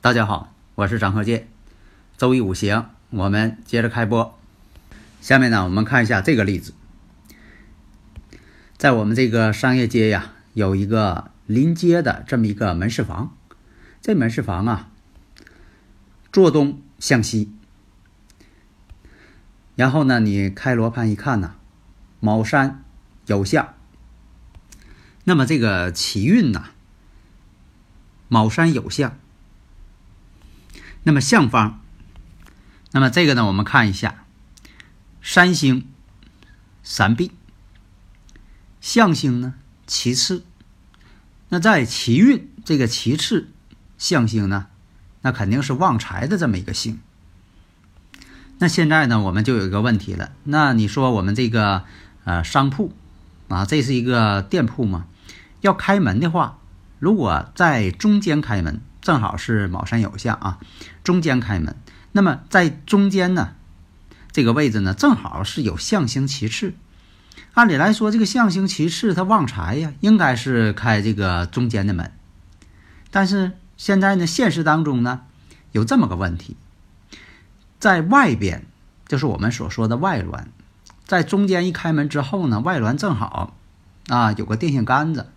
大家好，我是张鹤剑，周易五行，我们接着开播。下面呢，我们看一下这个例子，在我们这个商业街呀，有一个临街的这么一个门市房，这门市房啊，坐东向西，然后呢，你开罗盘一看呢，卯山有相，那么这个奇运呐，卯山有相。那么相方，那么这个呢？我们看一下，三星三弼，相星呢其次。那在奇运这个其次相星呢，那肯定是旺财的这么一个星。那现在呢，我们就有一个问题了。那你说我们这个呃商铺啊，这是一个店铺嘛？要开门的话，如果在中间开门。正好是卯山有相啊，中间开门。那么在中间呢，这个位置呢，正好是有象星其次。按理来说，这个象星其次它旺财呀，应该是开这个中间的门。但是现在呢，现实当中呢，有这么个问题，在外边就是我们所说的外峦，在中间一开门之后呢，外峦正好啊有个电线杆子。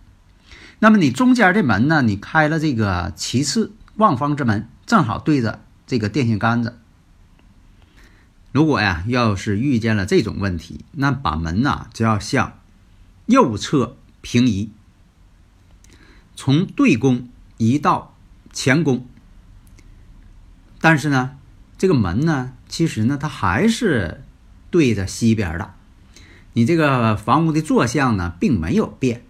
那么你中间这门呢？你开了这个其次望方之门，正好对着这个电线杆子。如果呀，要是遇见了这种问题，那把门呐就要向右侧平移，从对宫移到前宫。但是呢，这个门呢，其实呢，它还是对着西边的。你这个房屋的坐向呢，并没有变。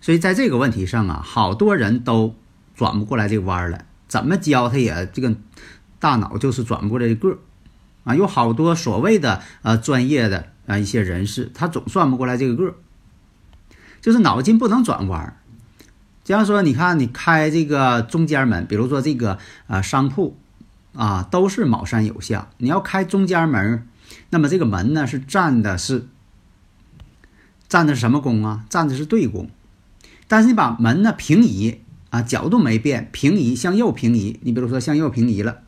所以在这个问题上啊，好多人都转不过来这个弯儿来，怎么教他也这个大脑就是转不过来这个儿啊。有好多所谓的呃专业的啊一些人士，他总转不过来这个个儿，就是脑筋不能转弯儿。假如说你看你开这个中间门，比如说这个啊商铺啊都是卯山有相，你要开中间门，那么这个门呢是占的是占的是什么宫啊？占的是对宫。但是你把门呢平移啊，角度没变，平移向右平移。你比如说向右平移了，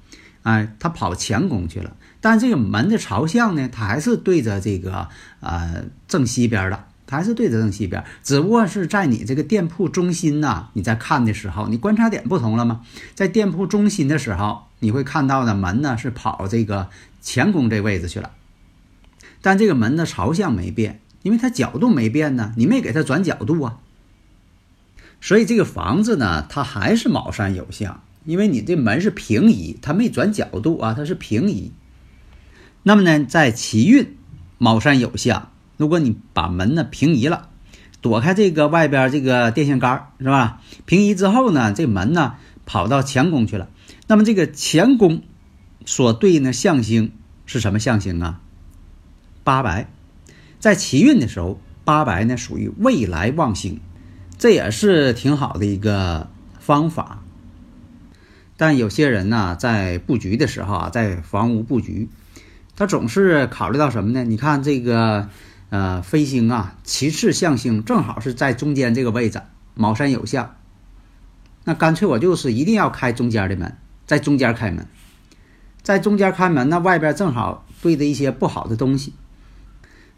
哎，它跑前宫去了。但这个门的朝向呢，它还是对着这个呃正西边的，它还是对着正西边。只不过是在你这个店铺中心呐，你在看的时候，你观察点不同了吗？在店铺中心的时候，你会看到的门呢是跑这个前宫这位置去了，但这个门的朝向没变，因为它角度没变呢，你没给它转角度啊。所以这个房子呢，它还是卯山有相，因为你这门是平移，它没转角度啊，它是平移。那么呢，在奇运卯山有相，如果你把门呢平移了，躲开这个外边这个电线杆是吧？平移之后呢，这门呢跑到乾宫去了。那么这个乾宫所对应的象星是什么象星啊？八白，在奇运的时候，八白呢属于未来旺星，这也是挺好的一个方法。但有些人呢，在布局的时候啊，在房屋布局，他总是考虑到什么呢？你看这个呃飞星啊，其次象星正好是在中间这个位置，卯山有相，那干脆我就是一定要开中间的门，在中间开门，在中间开门，那外边正好对着一些不好的东西。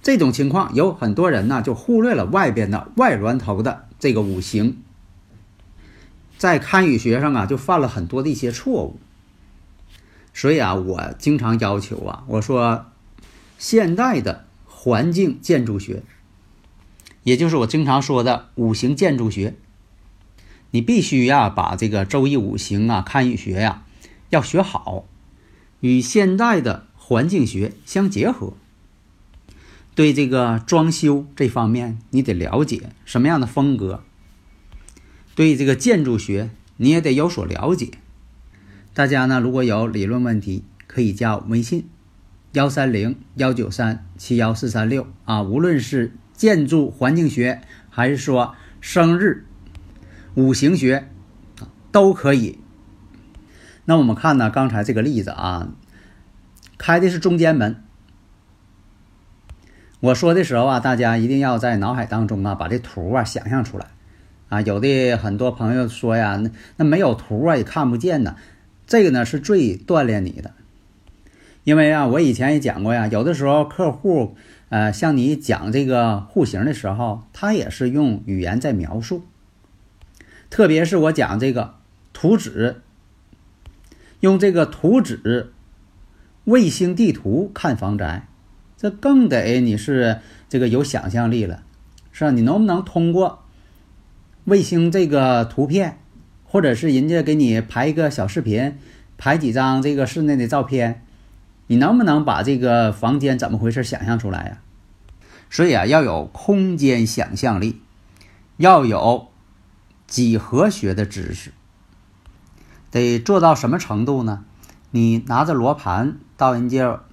这种情况有很多人呢，就忽略了外边的外峦头的这个五行，在堪舆学上啊，就犯了很多的一些错误。所以啊，我经常要求啊，我说现代的环境建筑学，也就是我经常说的五行建筑学，你必须呀把这个周易五行啊、堪舆学呀要学好，与现代的环境学相结合。对这个装修这方面，你得了解什么样的风格；对这个建筑学，你也得有所了解。大家呢，如果有理论问题，可以加微信幺三零幺九三七幺四三六啊。无论是建筑环境学，还是说生日五行学，都可以。那我们看呢，刚才这个例子啊，开的是中间门。我说的时候啊，大家一定要在脑海当中啊，把这图啊想象出来，啊，有的很多朋友说呀，那那没有图啊也看不见呢，这个呢是最锻炼你的，因为啊，我以前也讲过呀，有的时候客户呃向你讲这个户型的时候，他也是用语言在描述，特别是我讲这个图纸，用这个图纸卫星地图看房宅。这更得你是这个有想象力了，是吧？你能不能通过卫星这个图片，或者是人家给你拍一个小视频，拍几张这个室内的照片，你能不能把这个房间怎么回事想象出来呀？所以啊，要有空间想象力，要有几何学的知识，得做到什么程度呢？你拿着罗盘到人家。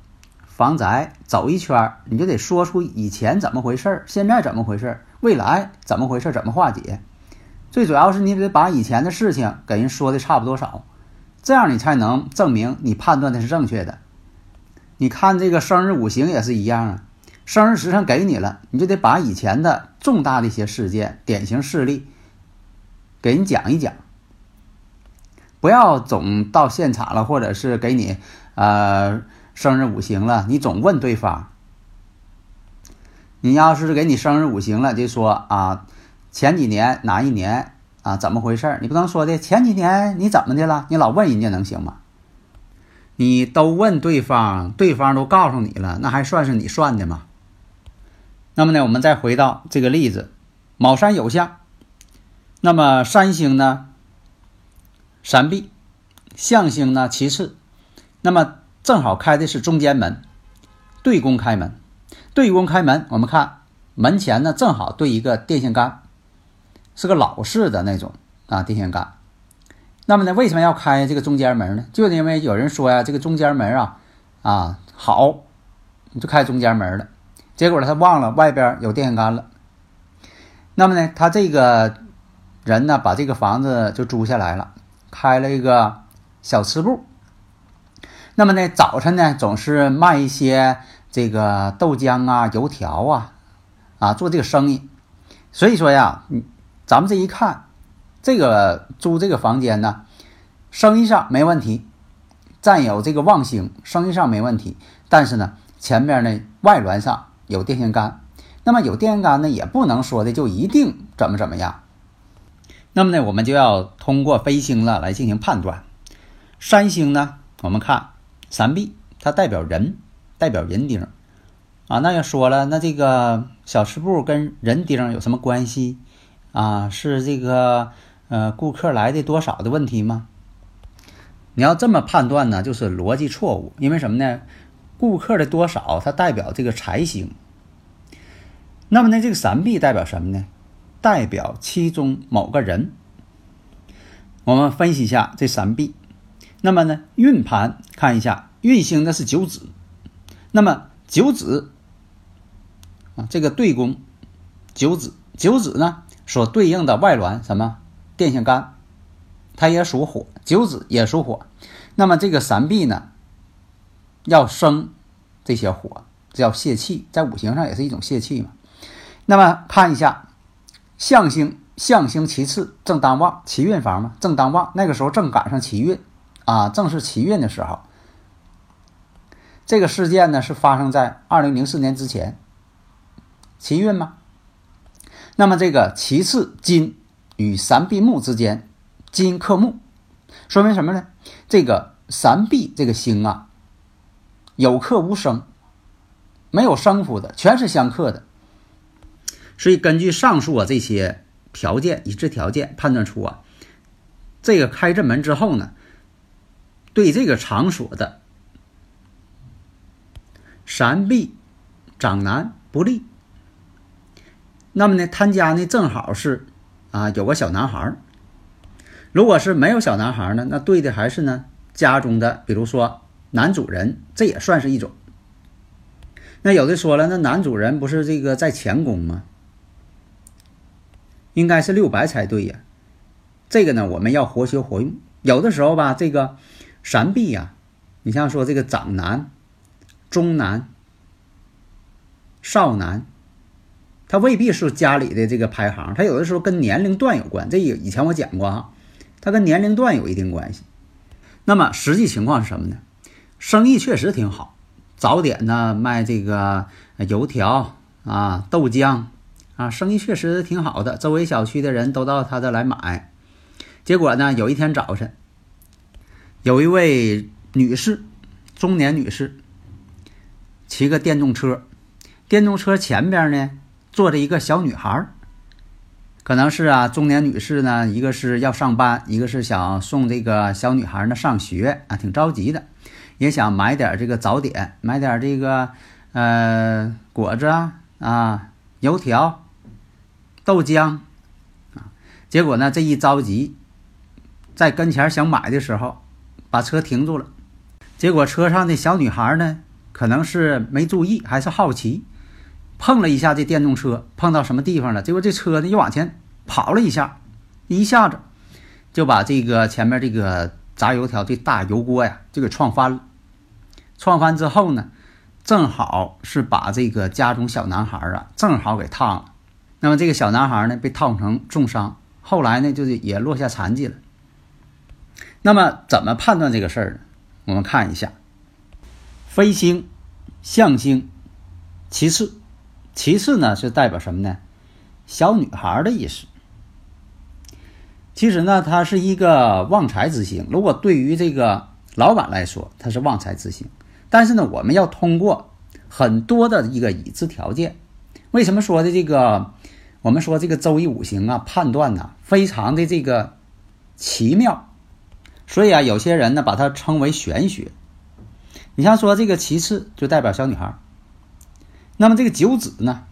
房宅走一圈，你就得说出以前怎么回事现在怎么回事未来怎么回事怎么化解。最主要是你得把以前的事情给人说的差不多少，这样你才能证明你判断的是正确的。你看这个生日五行也是一样啊，生日时辰给你了，你就得把以前的重大的一些事件、典型事例给人讲一讲，不要总到现场了，或者是给你呃。生日五行了，你总问对方。你要是给你生日五行了，就说啊，前几年哪一年啊，怎么回事你不能说的前几年你怎么的了？你老问人家能行吗？你都问对方，对方都告诉你了，那还算是你算的吗？那么呢，我们再回到这个例子，卯山有相，那么三星呢，闪避，象星呢其次，那么。正好开的是中间门，对宫开门，对宫开门。我们看门前呢，正好对一个电线杆，是个老式的那种啊电线杆。那么呢，为什么要开这个中间门呢？就是因为有人说呀，这个中间门啊啊好，你就开中间门了。结果，他忘了外边有电线杆了。那么呢，他这个人呢，把这个房子就租下来了，开了一个小吃部。那么呢，早晨呢总是卖一些这个豆浆啊、油条啊，啊做这个生意。所以说呀，咱们这一看，这个租这个房间呢，生意上没问题，占有这个旺星，生意上没问题。但是呢，前面呢外峦上有电线杆，那么有电线杆呢，也不能说的就一定怎么怎么样。那么呢，我们就要通过飞星了来进行判断。三星呢，我们看。三壁，它代表人，代表人丁啊。那要说了，那这个小吃部跟人丁有什么关系啊，是这个呃顾客来的多少的问题吗？你要这么判断呢，就是逻辑错误。因为什么呢？顾客的多少，它代表这个财星。那么呢，这个三碧代表什么呢？代表其中某个人。我们分析一下这三碧。那么呢，运盘看一下，运星的是九子。那么九子啊，这个对宫九子，九子呢所对应的外卵什么？电线杆，它也属火，九子也属火。那么这个三碧呢，要生这些火，这叫泄气，在五行上也是一种泄气嘛。那么看一下象星，象星其次正当旺，奇运房嘛，正当旺，那个时候正赶上奇运啊，正是奇运的时候。这个事件呢是发生在二零零四年之前，奇运吗？那么这个其次金与三碧木之间，金克木。说明什么呢？这个三碧这个星啊，有克无生，没有生夫的，全是相克的。所以根据上述啊这些条件，已知条件判断出啊，这个开这门之后呢，对这个场所的三碧长男不利。那么呢，他家呢正好是啊有个小男孩。如果是没有小男孩呢，那对的还是呢家中的，比如说男主人，这也算是一种。那有的说了，那男主人不是这个在前宫吗？应该是六白才对呀。这个呢，我们要活学活用。有的时候吧，这个三碧呀，你像说这个长男、中男、少男，他未必是家里的这个排行，他有的时候跟年龄段有关。这以前我讲过啊。他跟年龄段有一定关系，那么实际情况是什么呢？生意确实挺好，早点呢卖这个油条啊、豆浆啊，生意确实挺好的，周围小区的人都到他这来买。结果呢，有一天早晨，有一位女士，中年女士，骑个电动车，电动车前边呢坐着一个小女孩。可能是啊，中年女士呢，一个是要上班，一个是想送这个小女孩呢上学啊，挺着急的，也想买点这个早点，买点这个呃果子啊啊，油条、豆浆啊。结果呢，这一着急，在跟前想买的时候，把车停住了。结果车上的小女孩呢，可能是没注意，还是好奇。碰了一下这电动车，碰到什么地方了？结果这车呢又往前跑了一下，一下子就把这个前面这个炸油条这大油锅呀就给撞翻了。撞翻之后呢，正好是把这个家中小男孩啊正好给烫了。那么这个小男孩呢被烫成重伤，后来呢就是也落下残疾了。那么怎么判断这个事儿呢？我们看一下，飞星、象星，其次。其次呢，是代表什么呢？小女孩的意思。其实呢，它是一个旺财之星。如果对于这个老板来说，它是旺财之星。但是呢，我们要通过很多的一个已知条件。为什么说的这个？我们说这个周易五行啊，判断呢，非常的这个奇妙。所以啊，有些人呢，把它称为玄学。你像说这个其次，就代表小女孩。那么这个九子呢，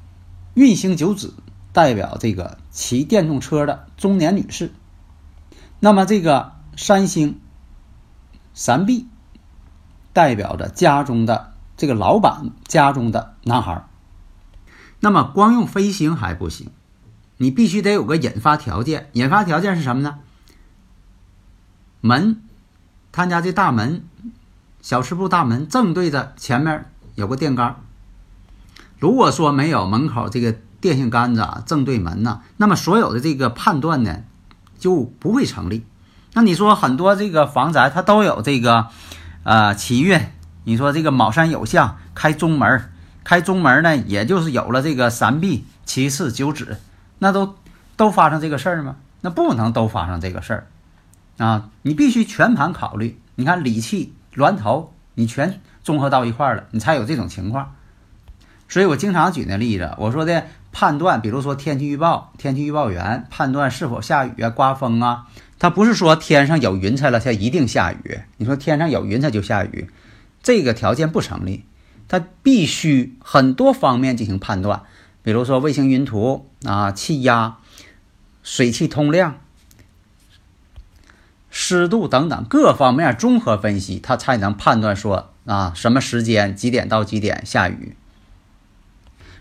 运星九子代表这个骑电动车的中年女士。那么这个三星三碧代表着家中的这个老板家中的男孩。那么光用飞星还不行，你必须得有个引发条件。引发条件是什么呢？门，他家这大门，小吃部大门正对着前面有个电杆。如果说没有门口这个电线杆子啊正对门呢，那么所有的这个判断呢就不会成立。那你说很多这个房宅它都有这个呃奇运，你说这个卯山有相开中门，开中门呢也就是有了这个三碧七四九子，那都都发生这个事儿吗？那不能都发生这个事儿啊！你必须全盘考虑，你看理气峦头你全综合到一块儿了，你才有这种情况。所以我经常举那例子，我说的判断，比如说天气预报、天气预报员判断是否下雨啊、刮风啊，他不是说天上有云彩了它一定下雨。你说天上有云彩就下雨，这个条件不成立。它必须很多方面进行判断，比如说卫星云图啊、气压、水汽通量、湿度等等各方面综合分析，它才能判断说啊什么时间几点到几点下雨。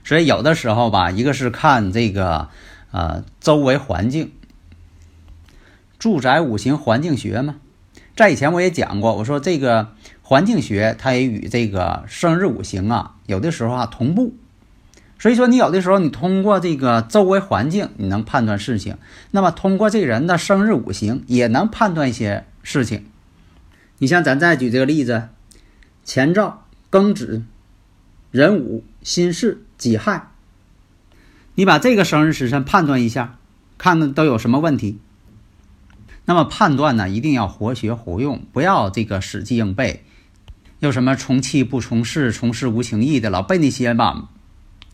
所以有的时候吧，一个是看这个，呃，周围环境，住宅五行环境学嘛，在以前我也讲过，我说这个环境学它也与这个生日五行啊，有的时候啊同步。所以说你有的时候你通过这个周围环境，你能判断事情，那么通过这人的生日五行也能判断一些事情。你像咱再举这个例子，前兆庚子。壬午、辛巳、己亥，你把这个生日时辰判断一下，看看都有什么问题。那么判断呢，一定要活学活用，不要这个死记硬背。又什么从气不从事，从事无情义的，老背那些吧，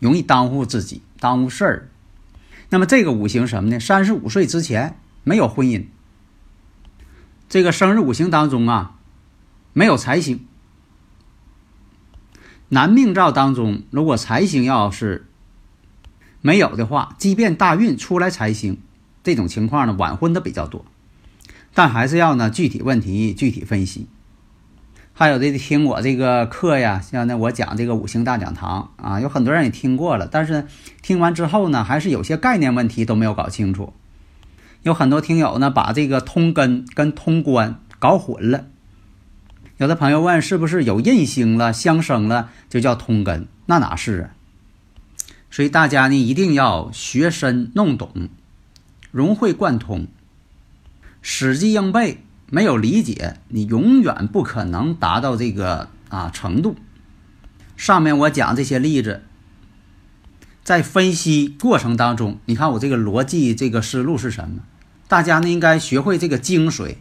容易耽误自己，耽误事儿。那么这个五行什么呢？三十五岁之前没有婚姻。这个生日五行当中啊，没有财星。男命照当中，如果财星要是没有的话，即便大运出来财星，这种情况呢，晚婚的比较多。但还是要呢具体问题具体分析。还有的听我这个课呀，像那我讲这个五行大讲堂啊，有很多人也听过了，但是听完之后呢，还是有些概念问题都没有搞清楚。有很多听友呢，把这个通根跟通关搞混了。有的朋友问，是不是有印星了、相生了就叫通根？那哪是啊？所以大家呢一定要学深弄懂，融会贯通，死记硬背，没有理解，你永远不可能达到这个啊程度。上面我讲这些例子，在分析过程当中，你看我这个逻辑这个思路是什么？大家呢应该学会这个精髓。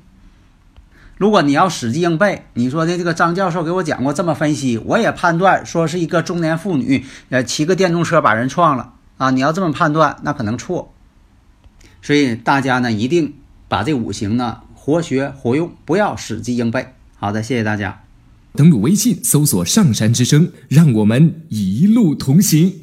如果你要死记硬背，你说的这个张教授给我讲过这么分析，我也判断说是一个中年妇女，呃，骑个电动车把人撞了啊！你要这么判断，那可能错。所以大家呢，一定把这五行呢活学活用，不要死记硬背。好的，谢谢大家。登录微信搜索“上山之声”，让我们一路同行。